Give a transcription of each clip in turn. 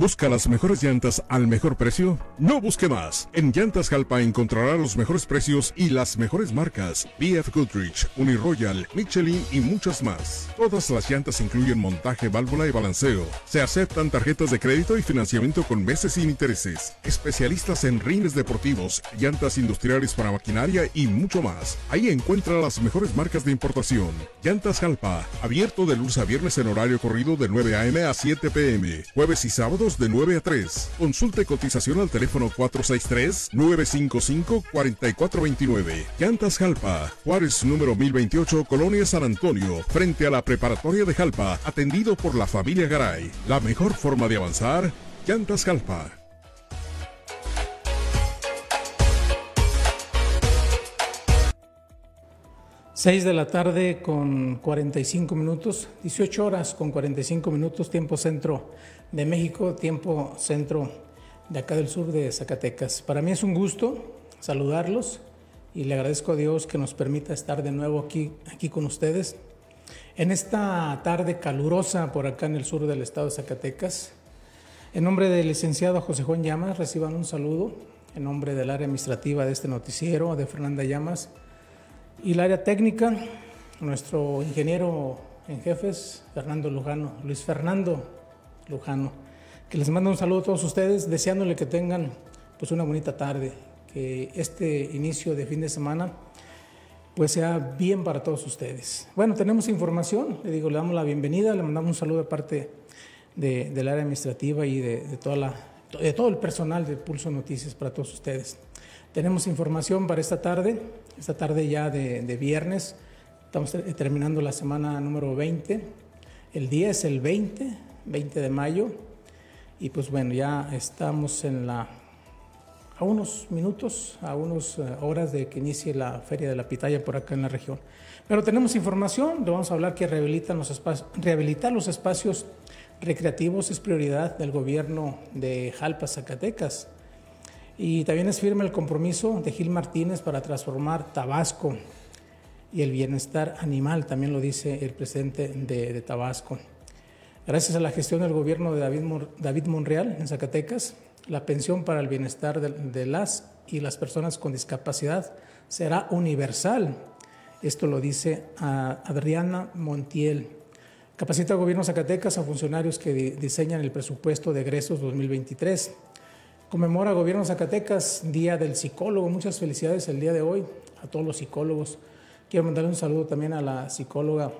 ¿Busca las mejores llantas al mejor precio? No busque más. En Llantas Jalpa encontrará los mejores precios y las mejores marcas. BF Goodrich, Uniroyal, Michelin y muchas más. Todas las llantas incluyen montaje, válvula y balanceo. Se aceptan tarjetas de crédito y financiamiento con meses sin intereses. Especialistas en rines deportivos, llantas industriales para maquinaria y mucho más. Ahí encuentra las mejores marcas de importación. Llantas Jalpa, abierto de lunes a viernes en horario corrido de 9 a.m. a 7 p.m. Jueves y sábados de 9 a 3. Consulte cotización al teléfono 463-955-4429. Llantas Jalpa, Juárez número 1028, Colonia San Antonio, frente a la preparatoria de Jalpa, atendido por la familia Garay. La mejor forma de avanzar, Llantas Jalpa. 6 de la tarde con 45 minutos, 18 horas con 45 minutos, tiempo centro de México, tiempo centro de acá del sur de Zacatecas. Para mí es un gusto saludarlos y le agradezco a Dios que nos permita estar de nuevo aquí, aquí con ustedes. En esta tarde calurosa por acá en el sur del estado de Zacatecas, en nombre del licenciado José Juan Llamas, reciban un saludo. En nombre del área administrativa de este noticiero, de Fernanda Llamas, y el área técnica, nuestro ingeniero en jefes, Fernando Lujano, Luis Fernando Lujano, que les manda un saludo a todos ustedes, deseándole que tengan pues una bonita tarde, que este inicio de fin de semana pues sea bien para todos ustedes. Bueno, tenemos información, le digo, le damos la bienvenida, le mandamos un saludo de parte de, del área administrativa y de, toda la, de todo el personal de Pulso Noticias para todos ustedes. Tenemos información para esta tarde, esta tarde ya de, de, viernes. Estamos terminando la semana número 20. El día es el 20, 20 de mayo. Y pues bueno, ya estamos en la, a unos minutos, a unas horas de que inicie la Feria de la Pitaya por acá en la región. Pero tenemos información, le vamos a hablar que rehabilitan los espacios, rehabilitar los espacios recreativos es prioridad del gobierno de Jalpa, Zacatecas. Y también es firme el compromiso de Gil Martínez para transformar Tabasco y el bienestar animal, también lo dice el presidente de, Tabasco. Gracias a la gestión del gobierno de David, David Monreal en Zacatecas, la pensión para el bienestar de, de las y las personas con discapacidad será universal. Esto lo dice Adriana Montiel. Capacita al gobierno Zacatecas a funcionarios que diseñan el presupuesto de egresos 2023 Conmemora Gobierno Zacatecas, Día del Psicólogo. Muchas felicidades el día de hoy a todos los psicólogos. Quiero mandarle un saludo también a la psicóloga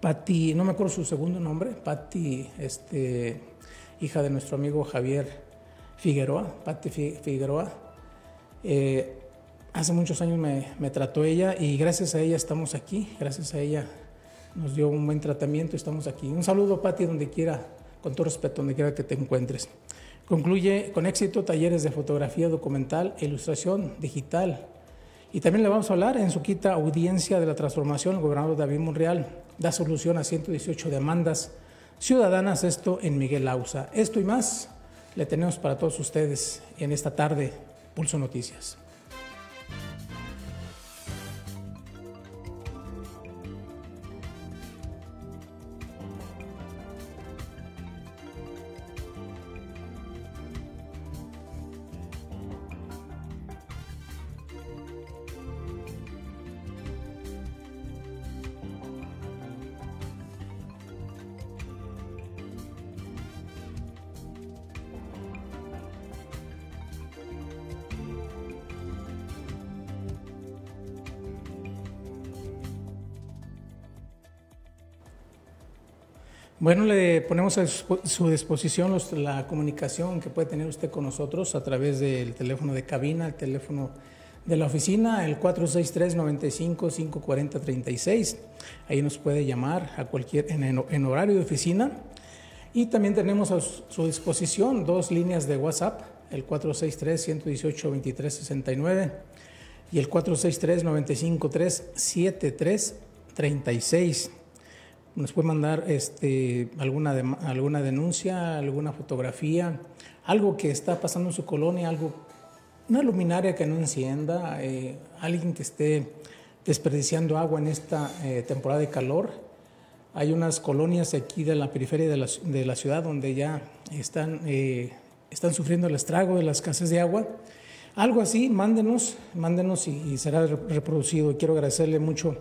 Patti, no me acuerdo su segundo nombre, Patti, este, hija de nuestro amigo Javier Figueroa, Patti Figueroa. Eh, hace muchos años me trató ella y gracias a ella estamos aquí, gracias a ella nos dio un buen tratamiento y estamos aquí. Un saludo, Patti, donde quiera, con todo respeto, donde quiera que te encuentres. Concluye con éxito talleres de fotografía documental e ilustración digital. Y también le vamos a hablar en su quita audiencia de la transformación, el gobernador David Monreal da solución a 118 demandas ciudadanas, esto en Miguel Ausa. Esto y más le tenemos para todos ustedes en esta tarde, Pulso Noticias. Bueno, le ponemos a su disposición los, la comunicación que puede tener usted con nosotros a través del teléfono de cabina, el teléfono de la oficina, el 463-95-540-36. Ahí nos puede llamar a cualquier, en, en, horario de oficina. Y también tenemos a su disposición dos líneas de WhatsApp, el 463-118-2369 y el 463-953-7336 nos puede mandar este, alguna, alguna denuncia, alguna fotografía, algo que está pasando en su colonia, algo, una luminaria que no encienda, eh, alguien que esté desperdiciando agua en esta eh, temporada de calor, Hay unas colonias aquí de la periferia de la, de la ciudad donde ya están, eh, están sufriendo el estrago de las escasez de agua. Algo así, mándenos, mándenos y, será reproducido. Quiero agradecerle mucho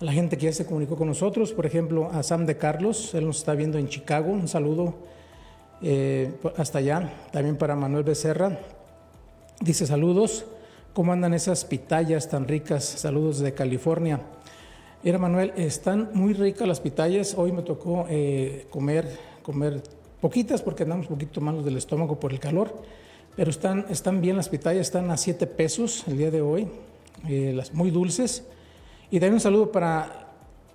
a la gente que ya se comunicó con nosotros, por ejemplo, a Sam de Carlos, él nos está viendo en Chicago, un saludo eh, hasta allá, también para Manuel Becerra, dice saludos, ¿cómo andan esas pitayas tan ricas? Saludos de California. Mira Manuel, están muy ricas las pitayas, hoy me tocó eh, comer, comer poquitas porque andamos un poquito malos del estómago por el calor, pero están, están bien las pitayas, están a 7 pesos el día de hoy, eh, las muy dulces. Y también un saludo para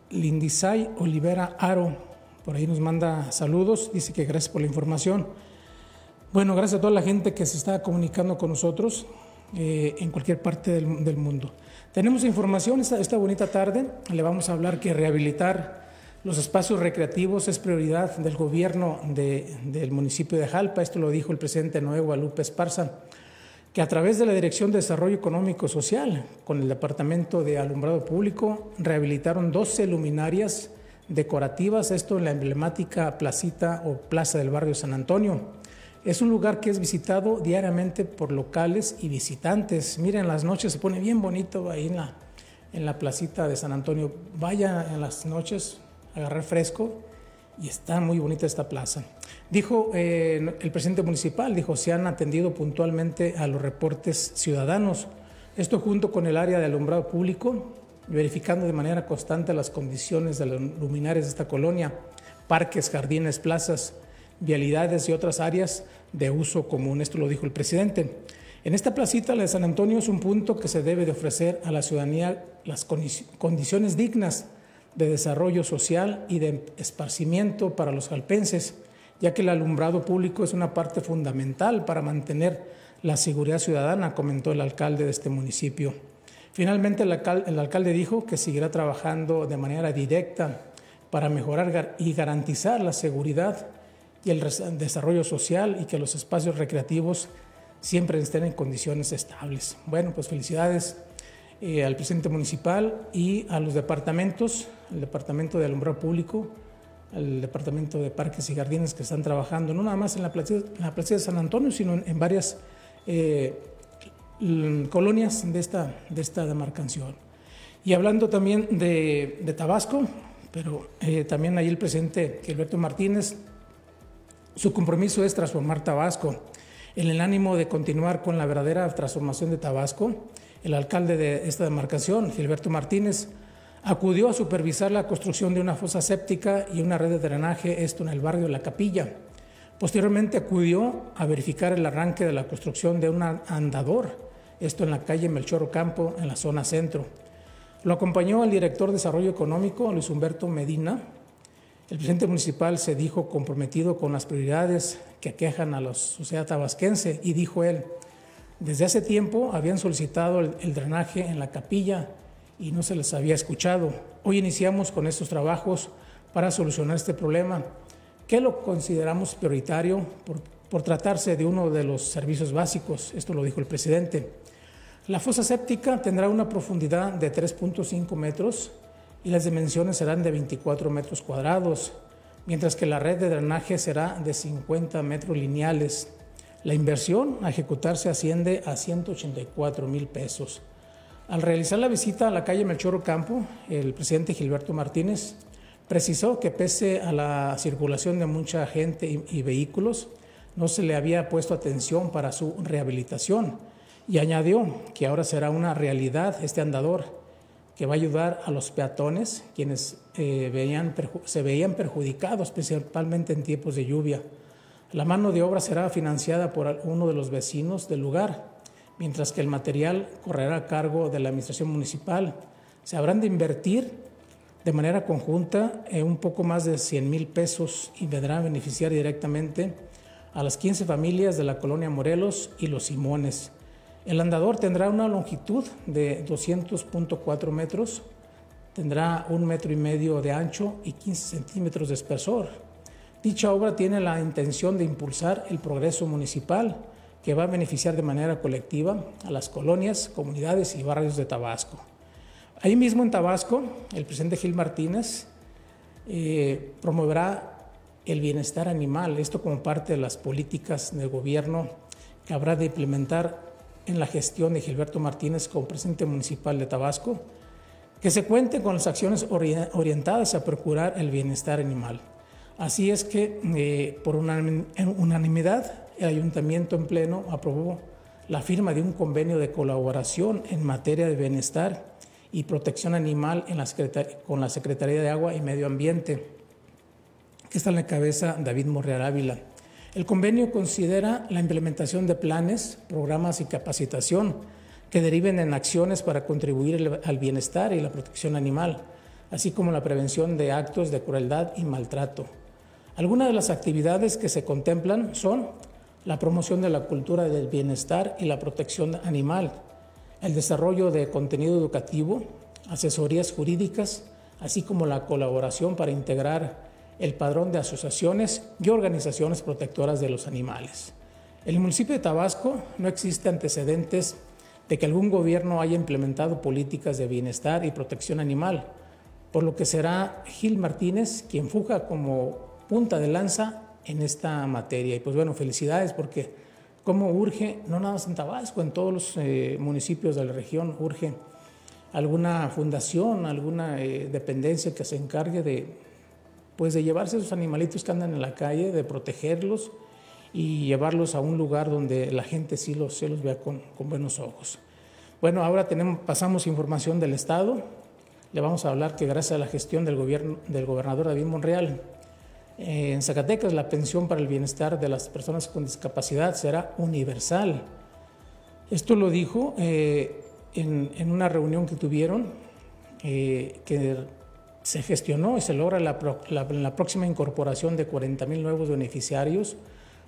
Lindisay Olivera Aro, por ahí nos manda saludos, dice que gracias por la información. Bueno, gracias a toda la gente que se está comunicando con nosotros eh, en cualquier parte del, mundo. Tenemos información esta bonita tarde, le vamos a hablar que rehabilitar los espacios recreativos es prioridad del gobierno de, del municipio de Jalpa, esto lo dijo el presidente Noé Guadalupe Esparza que a través de la Dirección de Desarrollo Económico Social, con el Departamento de Alumbrado Público, rehabilitaron 12 luminarias decorativas, esto en la emblemática placita o plaza del barrio San Antonio. Es un lugar que es visitado diariamente por locales y visitantes. Miren, en las noches se pone bien bonito ahí en la, en la placita de San Antonio. Vaya en las noches agarrar fresco y está muy bonita esta plaza. Dijo eh, el presidente municipal, dijo, se han atendido puntualmente a los reportes ciudadanos. Esto junto con el área de alumbrado público, verificando de manera constante las condiciones de los luminares de esta colonia, parques, jardines, plazas, vialidades y otras áreas de uso común. Esto lo dijo el presidente. En esta placita, la de San Antonio, es un punto que se debe de ofrecer a la ciudadanía las condiciones dignas de desarrollo social y de esparcimiento para los jalpenses, ya que el alumbrado público es una parte fundamental para mantener la seguridad ciudadana, comentó el alcalde de este municipio. Finalmente, el alcalde, el alcalde dijo que seguirá trabajando de manera directa para mejorar y garantizar la seguridad y el desarrollo social y que los espacios recreativos siempre estén en condiciones estables. Bueno, pues felicidades eh, al presidente municipal y a los departamentos, el departamento de alumbrado público, el departamento de parques y jardines que están trabajando, no nada más en la plaza, en la plaza de San Antonio, sino en, en varias eh, colonias de esta, de esta demarcación. Y hablando también de, de Tabasco, pero eh, también ahí el presidente Gilberto Martínez, su compromiso es transformar Tabasco. En el ánimo de continuar con la verdadera transformación de Tabasco, el alcalde de esta demarcación, Gilberto Martínez, acudió a supervisar la construcción de una fosa séptica y una red de drenaje, esto en el barrio La Capilla. Posteriormente acudió a verificar el arranque de la construcción de un andador esto en la calle Melchor Campo, en la zona centro. Lo acompañó el director de Desarrollo Económico, Luis Humberto Medina. El presidente municipal se dijo comprometido con las prioridades que aquejan a la sociedad tabasquense y dijo él, desde hace tiempo habían solicitado el, drenaje en la capilla y no se les había escuchado. Hoy iniciamos con estos trabajos para solucionar este problema, que lo consideramos prioritario por, por tratarse de uno de los servicios básicos, esto lo dijo el presidente. La fosa séptica tendrá una profundidad de 3.5 metros y las dimensiones serán de 24 metros cuadrados, mientras que la red de drenaje será de 50 metros lineales. La inversión a ejecutarse asciende a 184 mil pesos. Al realizar la visita a la calle Melchor Campo, el presidente Gilberto Martínez precisó que pese a la circulación de mucha gente y, vehículos, no se le había puesto atención para su rehabilitación y añadió que ahora será una realidad este andador que va a ayudar a los peatones, quienes eh, veían, se veían perjudicados principalmente en tiempos de lluvia. La mano de obra será financiada por uno de los vecinos del lugar, mientras que el material correrá a cargo de la administración municipal. Se habrán de invertir de manera conjunta en un poco más de 100 mil pesos y vendrán a beneficiar directamente a las 15 familias de la colonia Morelos y Los Simones. El andador tendrá una longitud de 200.4 metros, tendrá un metro y medio de ancho y 15 centímetros de espesor. Dicha obra tiene la intención de impulsar el progreso municipal que va a beneficiar de manera colectiva a las colonias, comunidades y barrios de Tabasco. Ahí mismo en Tabasco, el presidente Gil Martínez eh, promoverá el bienestar animal, esto como parte de las políticas del gobierno que habrá de implementar en la gestión de Gilberto Martínez como presidente municipal de Tabasco, que se cuente con las acciones orientadas a procurar el bienestar animal. Así es que, eh, por unanimidad, el ayuntamiento en pleno aprobó la firma de un convenio de colaboración en materia de bienestar y protección animal con la Secretaría de Agua y Medio Ambiente, que está en la cabeza David Morreal Ávila. El convenio considera la implementación de planes, programas y capacitación que deriven en acciones para contribuir al bienestar y la protección animal, así como la prevención de actos de crueldad y maltrato. Algunas de las actividades que se contemplan son la promoción de la cultura del bienestar y la protección animal, el desarrollo de contenido educativo, asesorías jurídicas, así como la colaboración para integrar el padrón de asociaciones y organizaciones protectoras de los animales. En el municipio de Tabasco no existe antecedentes de que algún gobierno haya implementado políticas de bienestar y protección animal, por lo que será Gil Martínez quien fuja como punta de lanza en esta materia. Y pues bueno, felicidades porque como urge, no nada más en Tabasco, en todos los eh, municipios de la región urge alguna fundación, alguna eh, dependencia que se encargue de, pues de llevarse a esos animalitos que andan en la calle, de protegerlos y llevarlos a un lugar donde la gente sí los, los vea con, buenos ojos. Bueno, ahora tenemos, pasamos información del Estado. Le vamos a hablar que gracias a la gestión del, gobierno, del gobernador David Monreal, eh, en Zacatecas la pensión para el bienestar de las personas con discapacidad será universal. Esto lo dijo eh, en, una reunión que tuvieron, eh, que se gestionó y se logra la, próxima incorporación de 40 mil nuevos beneficiarios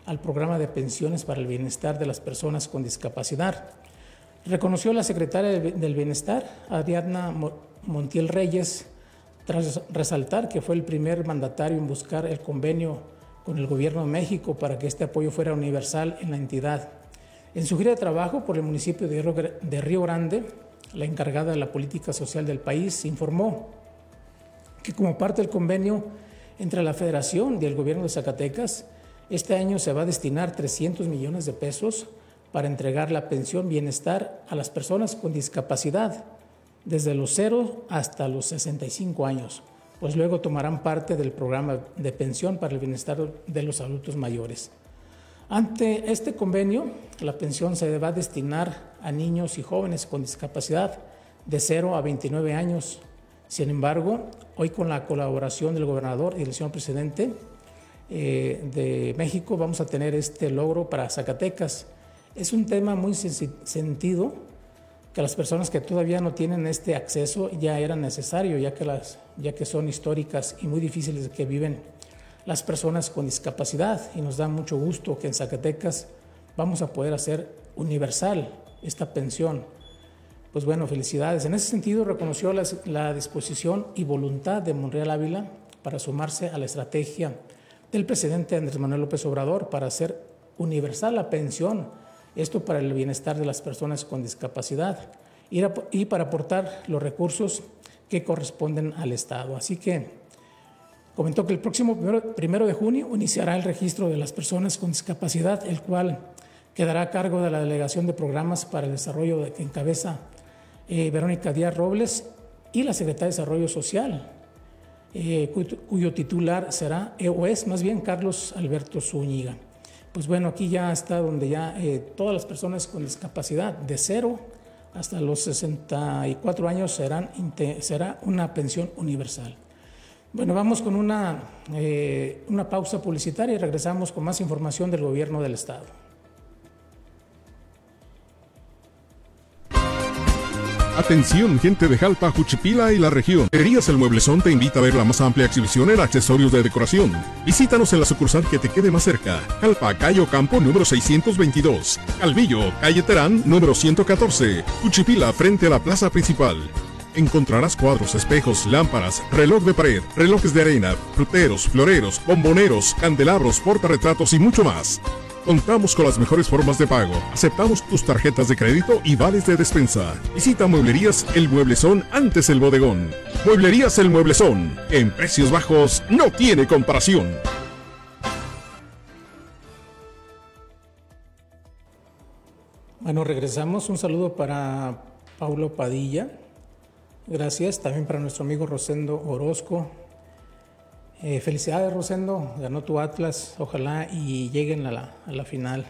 al programa de pensiones para el bienestar de las personas con discapacidad. Reconoció la secretaria del Bienestar, Ariadna Montiel Reyes, tras resaltar que fue el primer mandatario en buscar el convenio con el Gobierno de México para que este apoyo fuera universal en la entidad. En su gira de trabajo por el municipio de Río Grande, la encargada de la política social del país informó que como parte del convenio entre la Federación y el gobierno de Zacatecas, este año se va a destinar 300 millones de pesos para entregar la pensión bienestar a las personas con discapacidad, desde los 0 hasta los 65 años, pues luego tomarán parte del programa de pensión para el bienestar de los adultos mayores. Ante este convenio, la pensión se va a destinar a niños y jóvenes con discapacidad de 0 a 29 años sin embargo, hoy con la colaboración del gobernador y del señor presidente eh, de México vamos a tener este logro para Zacatecas. Es un tema muy sentido que las personas que todavía no tienen este acceso ya era necesario, ya que, las, ya que son históricas y muy difíciles que viven las personas con discapacidad. Y nos da mucho gusto que en Zacatecas vamos a poder hacer universal esta pensión pues bueno, felicidades. En ese sentido, reconoció la, disposición y voluntad de Monreal Ávila para sumarse a la estrategia del presidente Andrés Manuel López Obrador para hacer universal la pensión, esto para el bienestar de las personas con discapacidad y para aportar los recursos que corresponden al Estado. Así que comentó que el próximo primero de junio iniciará el registro de las personas con discapacidad, el cual quedará a cargo de la Delegación de Programas para el Desarrollo que encabeza eh, Verónica Díaz Robles y la Secretaria de Desarrollo Social, eh, cuyo, titular será, eh, o es más bien Carlos Alberto Zúñiga. Pues bueno, aquí ya está donde ya todas las personas con discapacidad de cero hasta los 64 años serán, será una pensión universal. Bueno, vamos con una, una pausa publicitaria y regresamos con más información del gobierno del Estado. Atención, gente de Jalpa, Juchipila y la región. Herrerías El Mueblezón te invita a ver la más amplia exhibición en accesorios de decoración. Visítanos en la sucursal que te quede más cerca. Jalpa, Calle Campo, número 622. Calvillo, calle Terán, número 114. Juchipila, frente a la plaza principal. Encontrarás cuadros, espejos, lámparas, reloj de pared, relojes de arena, fruteros, floreros, bomboneros, candelabros, portarretratos y mucho más. Contamos con las mejores formas de pago. Aceptamos tus tarjetas de crédito y vales de despensa. Visita Mueblerías El Mueblezón antes el bodegón. Mueblerías El Mueblezón. En precios bajos no tiene comparación. Bueno, regresamos. Un saludo para Paulo Padilla. Gracias. También para nuestro amigo Rosendo Orozco. Eh, felicidades, Rosendo. Ganó tu Atlas. Ojalá y lleguen a la, final.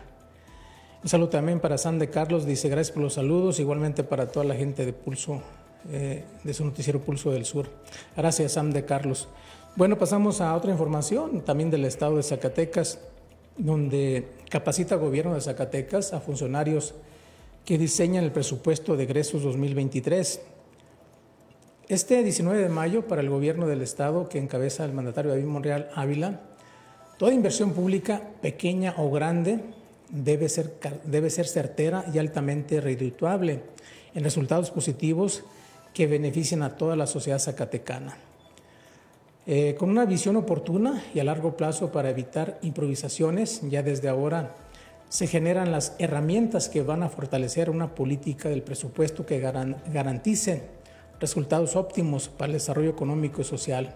Un saludo también para San de Carlos. Dice gracias por los saludos. Igualmente para toda la gente de Pulso, eh, de su noticiero Pulso del Sur. Gracias, Sam de Carlos. Bueno, pasamos a otra información también del estado de Zacatecas, donde capacita gobierno de Zacatecas a funcionarios que diseñan el presupuesto de egresos 2023. Este 19 de mayo, para el gobierno del Estado que encabeza el mandatario David Monreal Ávila, toda inversión pública, pequeña o grande, debe ser, debe ser certera y altamente redituable en resultados positivos que beneficien a toda la sociedad zacatecana. Eh, con una visión oportuna y a largo plazo para evitar improvisaciones, ya desde ahora se generan las herramientas que van a fortalecer una política del presupuesto que garantice resultados óptimos para el desarrollo económico y social.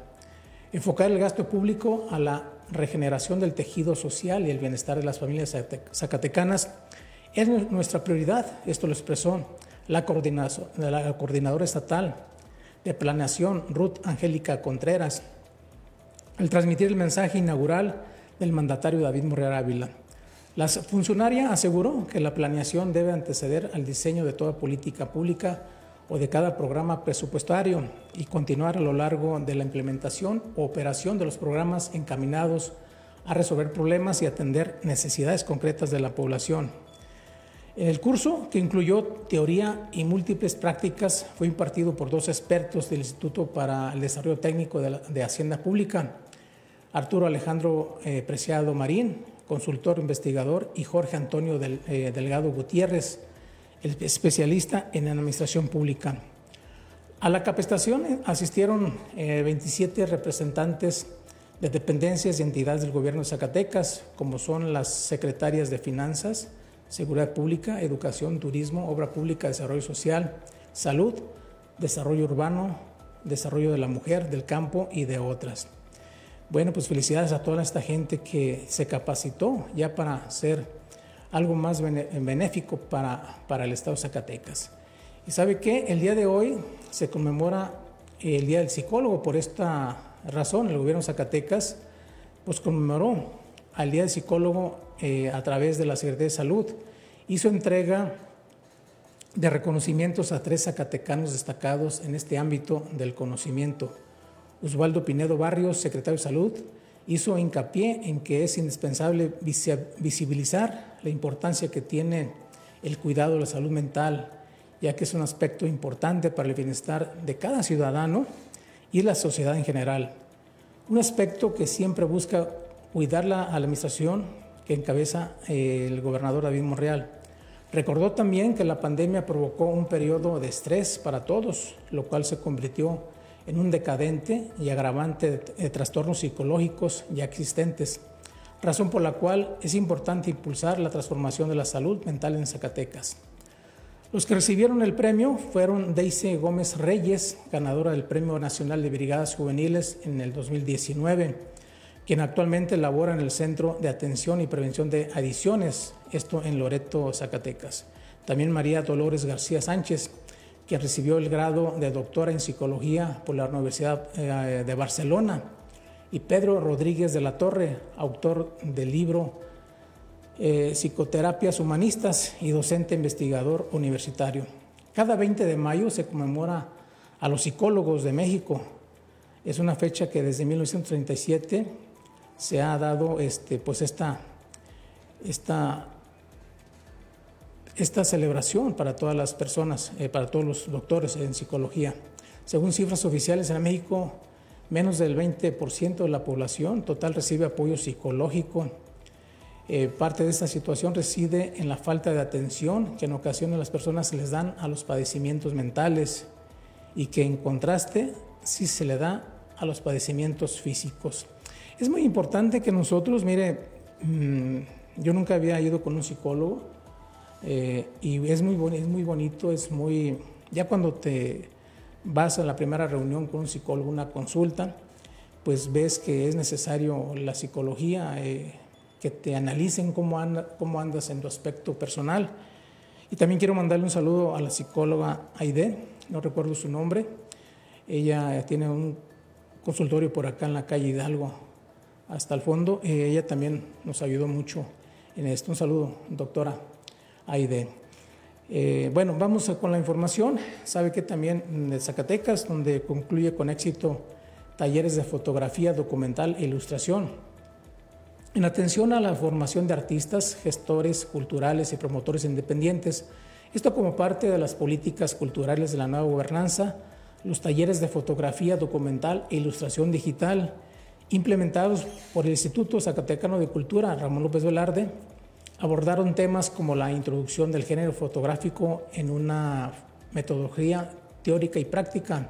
Enfocar el gasto público a la regeneración del tejido social y el bienestar de las familias zacatecanas es nuestra prioridad. Esto lo expresó la, la coordinadora estatal de planeación, Ruth Angélica Contreras, al transmitir el mensaje inaugural del mandatario David Morreal Ávila. La funcionaria aseguró que la planeación debe anteceder al diseño de toda política pública o de cada programa presupuestario y continuar a lo largo de la implementación o operación de los programas encaminados a resolver problemas y atender necesidades concretas de la población. El curso, que incluyó teoría y múltiples prácticas, fue impartido por dos expertos del Instituto para el Desarrollo Técnico de, Hacienda Pública, Arturo Alejandro eh, Preciado Marín, consultor investigador, y Jorge Antonio eh, Delgado Gutiérrez, especialista en administración pública. A la capacitación asistieron 27 eh, representantes de dependencias y entidades del gobierno de Zacatecas, como son las secretarias de Finanzas, Seguridad Pública, Educación, Turismo, Obra Pública, Desarrollo Social, Salud, Desarrollo Urbano, Desarrollo de la Mujer, del Campo y de otras. Bueno, pues felicidades a toda esta gente que se capacitó ya para ser algo más benéfico para, para el Estado de Zacatecas. Y sabe qué, el día de hoy se conmemora el Día del Psicólogo, por esta razón el gobierno de Zacatecas pues conmemoró al Día del Psicólogo eh, a través de la Secretaría de Salud. Hizo entrega de reconocimientos a tres zacatecanos destacados en este ámbito del conocimiento. Osvaldo Pinedo Barrios, secretario de Salud, hizo hincapié en que es indispensable visibilizar la importancia que tiene el cuidado de la salud mental, ya que es un aspecto importante para el bienestar de cada ciudadano y la sociedad en general. Un aspecto que siempre busca cuidar la, a la administración que encabeza eh, el gobernador David Monreal. Recordó también que la pandemia provocó un periodo de estrés para todos, lo cual se convirtió en un decadente y agravante de, trastornos psicológicos ya existentes, razón por la cual es importante impulsar la transformación de la salud mental en Zacatecas. Los que recibieron el premio fueron Daisy Gómez Reyes, ganadora del Premio Nacional de Brigadas Juveniles en el 2019, quien actualmente labora en el Centro de Atención y Prevención de Adicciones, esto en Loreto, Zacatecas. También María Dolores García Sánchez, que recibió el grado de doctora en psicología por la Universidad eh, de Barcelona, y Pedro Rodríguez de la Torre, autor del libro eh, Psicoterapias Humanistas y docente investigador universitario. Cada 20 de mayo se conmemora a los psicólogos de México. Es una fecha que desde 1937 se ha dado este, pues esta, esta esta celebración para todas las personas, eh, para todos los doctores en psicología. Según cifras oficiales en México, menos del 20% de la población total recibe apoyo psicológico. Eh, parte de esta situación reside en la falta de atención que en ocasiones las personas les dan a los padecimientos mentales y que en contraste sí se le da a los padecimientos físicos. Es muy importante que nosotros, mire, mm, Yo nunca había ido con un psicólogo eh, y es muy, es muy bonito, es muy... Ya cuando te vas a la primera reunión con un psicólogo, una consulta, pues ves que es necesario la psicología, eh, que te analicen cómo, cómo andas en tu aspecto personal. Y también quiero mandarle un saludo a la psicóloga Aide, no recuerdo su nombre. Ella tiene un consultorio por acá en la calle Hidalgo, hasta el fondo. Eh, ella también nos ayudó mucho en esto. Un saludo, doctora Aide. Eh, bueno, vamos con la información. Sabe que también de Zacatecas, donde concluye con éxito talleres de fotografía, documental e ilustración. En atención a la formación de artistas, gestores culturales y promotores independientes, esto como parte de las políticas culturales de la nueva gobernanza, los talleres de fotografía, documental e ilustración digital implementados por el Instituto Zacatecano de Cultura Ramón López Velarde abordaron temas como la introducción del género fotográfico en una metodología teórica y práctica,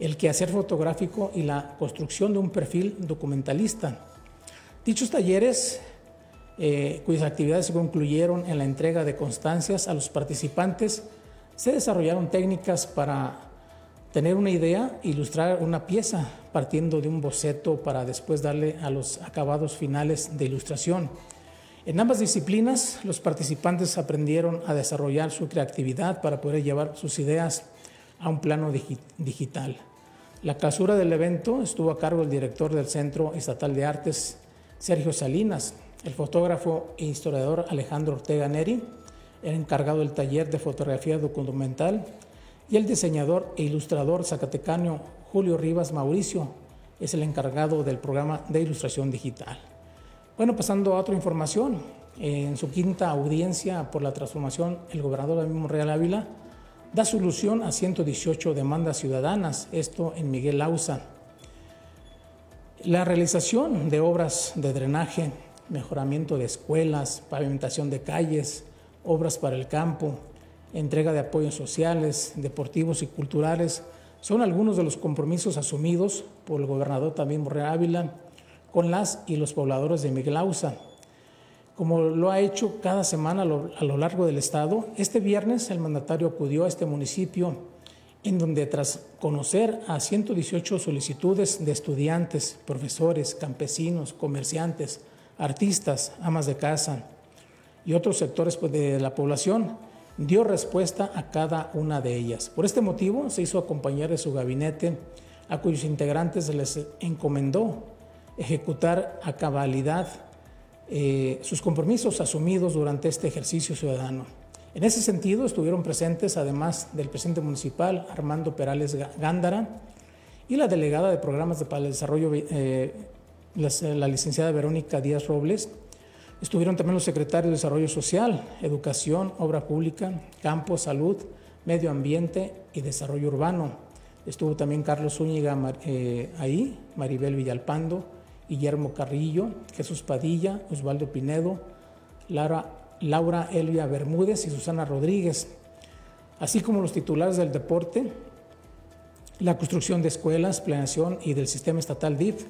el quehacer fotográfico y la construcción de un perfil documentalista. Dichos talleres, eh, cuyas actividades se concluyeron en la entrega de constancias a los participantes, se desarrollaron técnicas para tener una idea, ilustrar una pieza partiendo de un boceto para después darle a los acabados finales de ilustración. En ambas disciplinas, los participantes aprendieron a desarrollar su creatividad para poder llevar sus ideas a un plano digital. La clausura del evento estuvo a cargo del director del Centro Estatal de Artes, Sergio Salinas, el fotógrafo e historiador Alejandro Ortega Neri, el encargado del taller de fotografía documental, y el diseñador e ilustrador zacatecano Julio Rivas Mauricio es el encargado del programa de ilustración digital. Bueno, pasando a otra información, en su quinta audiencia por la transformación, el gobernador del mismo Real Ávila da solución a 118 demandas ciudadanas, esto en Miguel Lausa. La realización de obras de drenaje, mejoramiento de escuelas, pavimentación de calles, obras para el campo, entrega de apoyos sociales, deportivos y culturales son algunos de los compromisos asumidos por el gobernador también Morrea Ávila con las y los pobladores de Miguel Ausa como lo ha hecho cada semana a lo, largo del estado. Este viernes el mandatario acudió a este municipio en donde tras conocer a 118 solicitudes de estudiantes, profesores, campesinos, comerciantes, artistas, amas de casa y otros sectores pues, de la población, dio respuesta a cada una de ellas. Por este motivo se hizo acompañar de su gabinete a cuyos integrantes les encomendó ejecutar a cabalidad eh, sus compromisos asumidos durante este ejercicio ciudadano. En ese sentido estuvieron presentes, además del presidente municipal Armando Perales Gándara y la delegada de programas para el desarrollo, eh, la, licenciada Verónica Díaz Robles. Estuvieron también los secretarios de Desarrollo Social, Educación, Obra Pública, Campo, Salud, Medio Ambiente y Desarrollo Urbano. Estuvo también Carlos Zúñiga eh, ahí, Maribel Villalpando, Guillermo Carrillo, Jesús Padilla, Osvaldo Pinedo, Laura, Laura Elvia Bermúdez y Susana Rodríguez, así como los titulares del deporte, la construcción de escuelas, planeación y del sistema estatal DIF.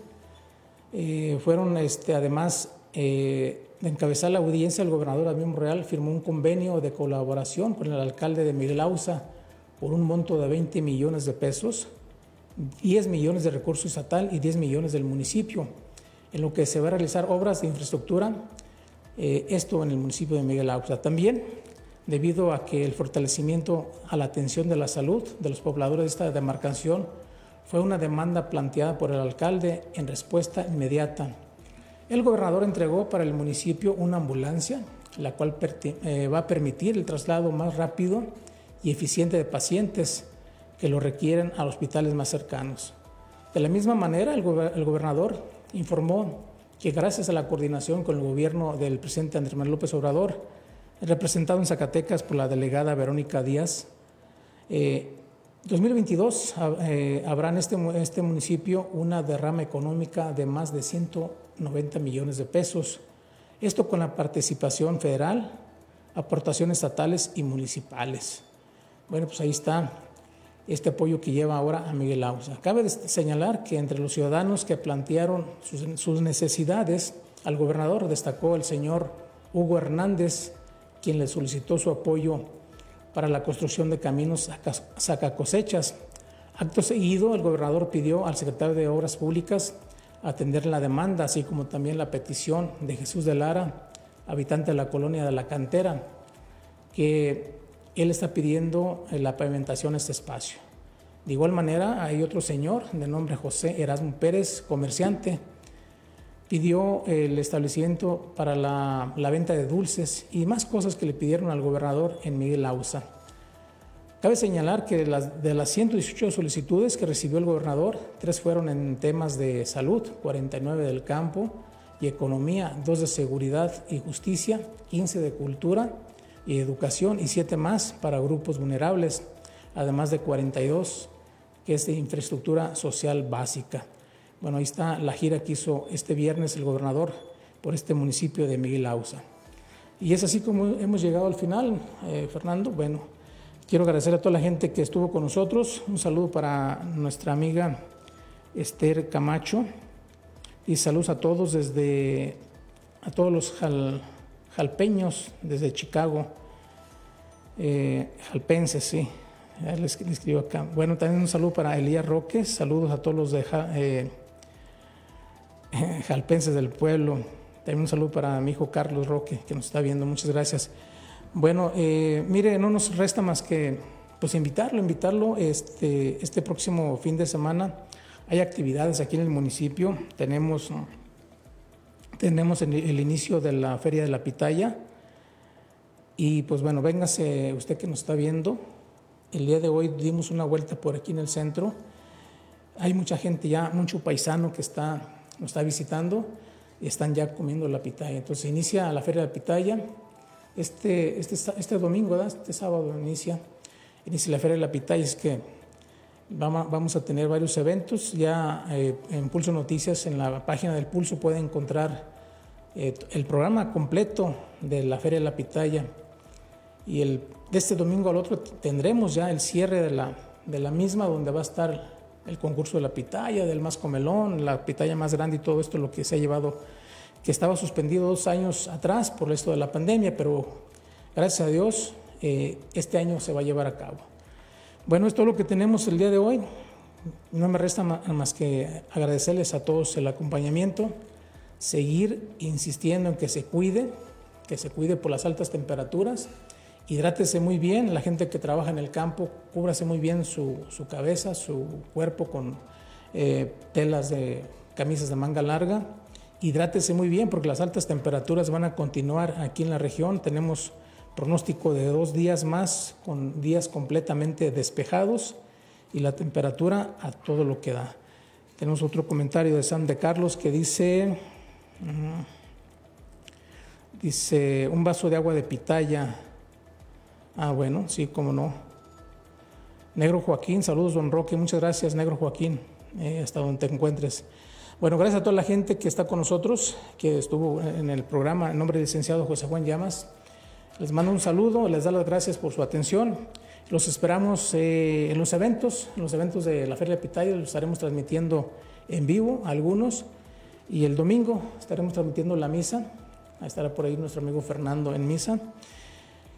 Eh, fueron este, además eh, de encabezar la audiencia, el gobernador Abim Real firmó un convenio de colaboración con el alcalde de Miguel Ausa por un monto de 20 millones de pesos, 10 millones de recursos estatal y 10 millones del municipio en lo que se va a realizar obras de infraestructura, eh, esto en el municipio de Miguel Auxa. También debido a que el fortalecimiento a la atención de la salud de los pobladores de esta demarcación fue una demanda planteada por el alcalde en respuesta inmediata. El gobernador entregó para el municipio una ambulancia, la cual eh, va a permitir el traslado más rápido y eficiente de pacientes que lo requieren a hospitales más cercanos. De la misma manera, el, gobernador informó que gracias a la coordinación con el gobierno del presidente Andrés Manuel López Obrador, representado en Zacatecas por la delegada Verónica Díaz, eh, 2022 eh, habrá en este, este municipio una derrama económica de más de 190 millones de pesos. Esto con la participación federal, aportaciones estatales y municipales. Bueno, pues ahí está este apoyo que lleva ahora a Miguel Ausa. Cabe señalar que entre los ciudadanos que plantearon sus, necesidades, al gobernador destacó el señor Hugo Hernández, quien le solicitó su apoyo para la construcción de caminos saca cosechas. Acto seguido, el gobernador pidió al secretario de Obras Públicas atender la demanda, así como también la petición de Jesús de Lara, habitante de la colonia de la Cantera, que él está pidiendo la pavimentación de este espacio. De igual manera, hay otro señor de nombre José Erasmo Pérez, comerciante, pidió el establecimiento para la, venta de dulces y más cosas que le pidieron al gobernador en Miguel Ausa. Cabe señalar que de las, de las 118 solicitudes que recibió el gobernador, tres fueron en temas de salud, 49 del campo y economía, dos de seguridad y justicia, 15 de cultura y educación y siete más para grupos vulnerables, además de 42 que es de infraestructura social básica. Bueno, ahí está la gira que hizo este viernes el gobernador por este municipio de Miguel Ausa. Y es así como hemos llegado al final, eh, Fernando. Bueno, quiero agradecer a toda la gente que estuvo con nosotros. Un saludo para nuestra amiga Esther Camacho. Y saludos a todos desde, a todos los jalpeños desde Chicago, eh, jalpenses, sí. Les, escribo acá. Bueno, también un saludo para Elías Roque. Saludos a todos los de eh, jalpenses del pueblo. También un saludo para mi hijo Carlos Roque, que nos está viendo. Muchas gracias. Bueno, eh, mire, no nos resta más que pues invitarlo, invitarlo este, este próximo fin de semana. Hay actividades aquí en el municipio. Tenemos, tenemos el, inicio de la Feria de la Pitaya. Y pues bueno, véngase usted que nos está viendo. El día de hoy dimos una vuelta por aquí en el centro. Hay mucha gente ya, mucho paisano que está nos está visitando y están ya comiendo la pitaya. Entonces inicia la feria de la pitaya. Este, este, este domingo, este sábado inicia, inicia la feria de la pitaya. Es que vamos a tener varios eventos. Ya eh, en Pulso Noticias, en la página del Pulso, pueden encontrar eh, el programa completo de la feria de la pitaya. Y el, de este domingo al otro tendremos ya el cierre de la, de la misma, donde va a estar el concurso de la pitaya, del más comelón, la pitaya más grande y todo esto, lo que se ha llevado, que estaba suspendido dos años atrás por esto de la pandemia, pero gracias a Dios eh, este año se va a llevar a cabo. Bueno, esto es lo que tenemos el día de hoy. No me resta más que agradecerles a todos el acompañamiento, seguir insistiendo en que se cuide, que se cuide por las altas temperaturas. Hidrátese muy bien, la gente que trabaja en el campo, cúbrase muy bien su, cabeza, su cuerpo con eh, telas de camisas de manga larga, hidrátese muy bien porque las altas temperaturas van a continuar aquí en la región, tenemos pronóstico de dos días más con días completamente despejados y la temperatura a todo lo que da. Tenemos otro comentario de San de Carlos que dice, dice, un vaso de agua de pitaya Ah, bueno, sí, cómo no. Negro Joaquín, saludos, don Roque, muchas gracias, Negro Joaquín, eh, hasta donde te encuentres. Bueno, gracias a toda la gente que está con nosotros, que estuvo en el programa, en nombre del licenciado José Juan Llamas. Les mando un saludo, les da las gracias por su atención. Los esperamos eh, en los eventos, en los eventos de la Feria de los estaremos transmitiendo en vivo, algunos, y el domingo estaremos transmitiendo la misa. Ahí estará por ahí nuestro amigo Fernando en misa.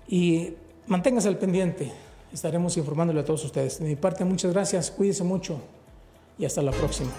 Y manténgase al pendiente. Estaremos informándole a todos ustedes. De mi parte, muchas gracias, cuídense mucho y hasta la próxima.